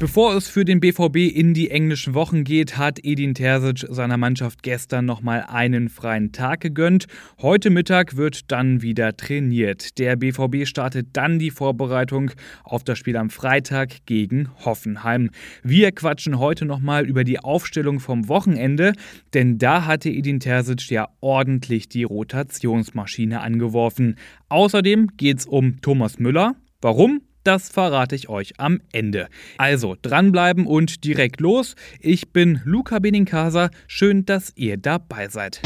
Bevor es für den BVB in die englischen Wochen geht, hat Edin Terzic seiner Mannschaft gestern nochmal einen freien Tag gegönnt. Heute Mittag wird dann wieder trainiert. Der BVB startet dann die Vorbereitung auf das Spiel am Freitag gegen Hoffenheim. Wir quatschen heute nochmal über die Aufstellung vom Wochenende, denn da hatte Edin Terzic ja ordentlich die Rotationsmaschine angeworfen. Außerdem geht es um Thomas Müller. Warum? Das verrate ich euch am Ende. Also dranbleiben und direkt los. Ich bin Luca Benincasa. Schön, dass ihr dabei seid.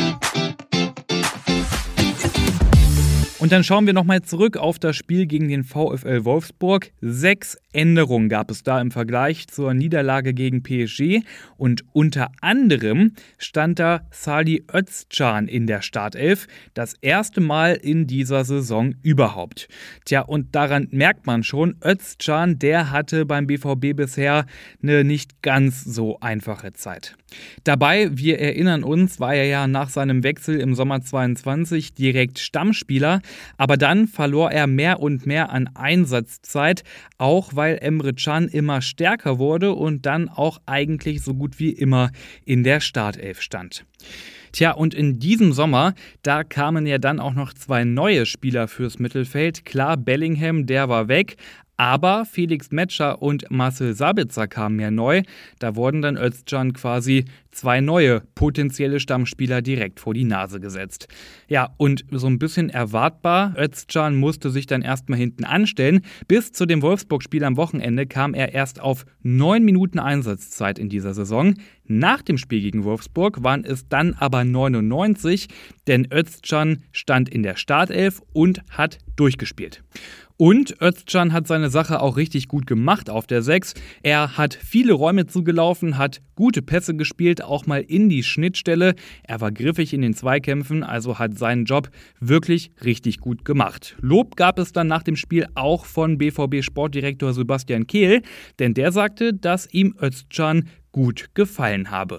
Und dann schauen wir nochmal zurück auf das Spiel gegen den VfL Wolfsburg. Sechs Änderungen gab es da im Vergleich zur Niederlage gegen PSG. Und unter anderem stand da Sali Özcan in der Startelf. Das erste Mal in dieser Saison überhaupt. Tja, und daran merkt man schon, Özcan, der hatte beim BVB bisher eine nicht ganz so einfache Zeit. Dabei, wir erinnern uns, war er ja nach seinem Wechsel im Sommer 22 direkt Stammspieler. Aber dann verlor er mehr und mehr an Einsatzzeit, auch weil Emre Can immer stärker wurde und dann auch eigentlich so gut wie immer in der Startelf stand. Tja, und in diesem Sommer, da kamen ja dann auch noch zwei neue Spieler fürs Mittelfeld. Klar, Bellingham, der war weg, aber Felix Metscher und Marcel Sabitzer kamen ja neu. Da wurden dann Özcan quasi zwei neue potenzielle Stammspieler direkt vor die Nase gesetzt. Ja, und so ein bisschen erwartbar, Özcan musste sich dann erstmal hinten anstellen. Bis zu dem Wolfsburg-Spiel am Wochenende kam er erst auf neun Minuten Einsatzzeit in dieser Saison. Nach dem Spiel gegen Wolfsburg waren es dann aber 99, denn Özcan stand in der Startelf und hat durchgespielt. Und Özcan hat seine Sache auch richtig gut gemacht auf der 6. Er hat viele Räume zugelaufen, hat gute Pässe gespielt, auch mal in die Schnittstelle. Er war griffig in den Zweikämpfen, also hat seinen Job wirklich richtig gut gemacht. Lob gab es dann nach dem Spiel auch von BVB Sportdirektor Sebastian Kehl, denn der sagte, dass ihm Özcan gut gefallen habe.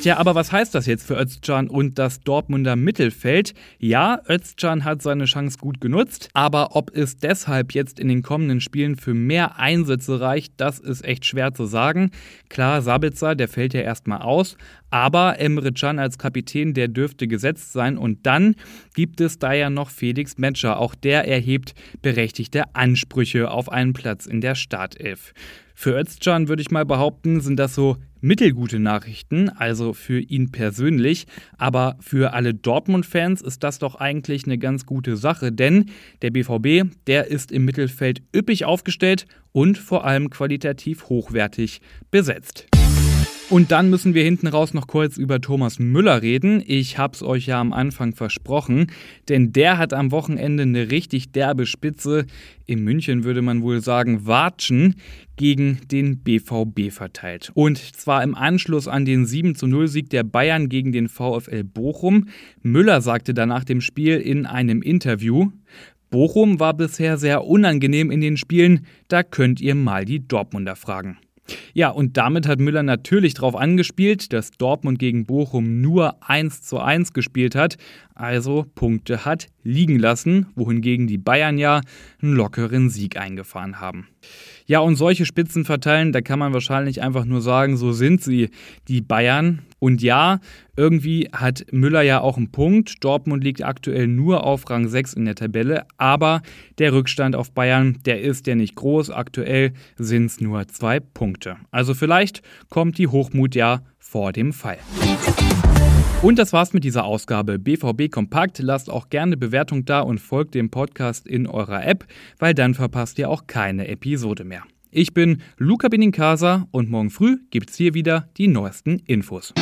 Tja, aber was heißt das jetzt für Özcan und das Dortmunder Mittelfeld? Ja, Özcan hat seine Chance gut genutzt, aber ob es deshalb jetzt in den kommenden Spielen für mehr Einsätze reicht, das ist echt schwer zu sagen. Klar, Sabitzer, der fällt ja erstmal aus, aber Emre Can als Kapitän, der dürfte gesetzt sein und dann gibt es da ja noch Felix Metscher, auch der erhebt berechtigte Ansprüche auf einen Platz in der Startelf. Für Özcan würde ich mal behaupten, sind das so mittelgute Nachrichten, also für ihn persönlich, aber für alle Dortmund-Fans ist das doch eigentlich eine ganz gute Sache, denn der BVB, der ist im Mittelfeld üppig aufgestellt und vor allem qualitativ hochwertig besetzt. Und dann müssen wir hinten raus noch kurz über Thomas Müller reden. Ich hab's euch ja am Anfang versprochen, denn der hat am Wochenende eine richtig derbe Spitze, in München würde man wohl sagen Watschen, gegen den BVB verteilt. Und zwar im Anschluss an den 7 zu 0 Sieg der Bayern gegen den VfL Bochum. Müller sagte danach dem Spiel in einem Interview, Bochum war bisher sehr unangenehm in den Spielen, da könnt ihr mal die Dortmunder fragen. Ja, und damit hat Müller natürlich darauf angespielt, dass Dortmund gegen Bochum nur 1 zu 1 gespielt hat, also Punkte hat liegen lassen, wohingegen die Bayern ja einen lockeren Sieg eingefahren haben. Ja, und solche Spitzen verteilen, da kann man wahrscheinlich einfach nur sagen, so sind sie, die Bayern. Und ja, irgendwie hat Müller ja auch einen Punkt. Dortmund liegt aktuell nur auf Rang 6 in der Tabelle, aber der Rückstand auf Bayern, der ist ja nicht groß. Aktuell sind es nur zwei Punkte. Also vielleicht kommt die Hochmut ja vor dem Fall. Und das war's mit dieser Ausgabe BVB Kompakt. Lasst auch gerne Bewertung da und folgt dem Podcast in eurer App, weil dann verpasst ihr auch keine Episode mehr. Ich bin Luca Benincasa und morgen früh gibt's hier wieder die neuesten Infos.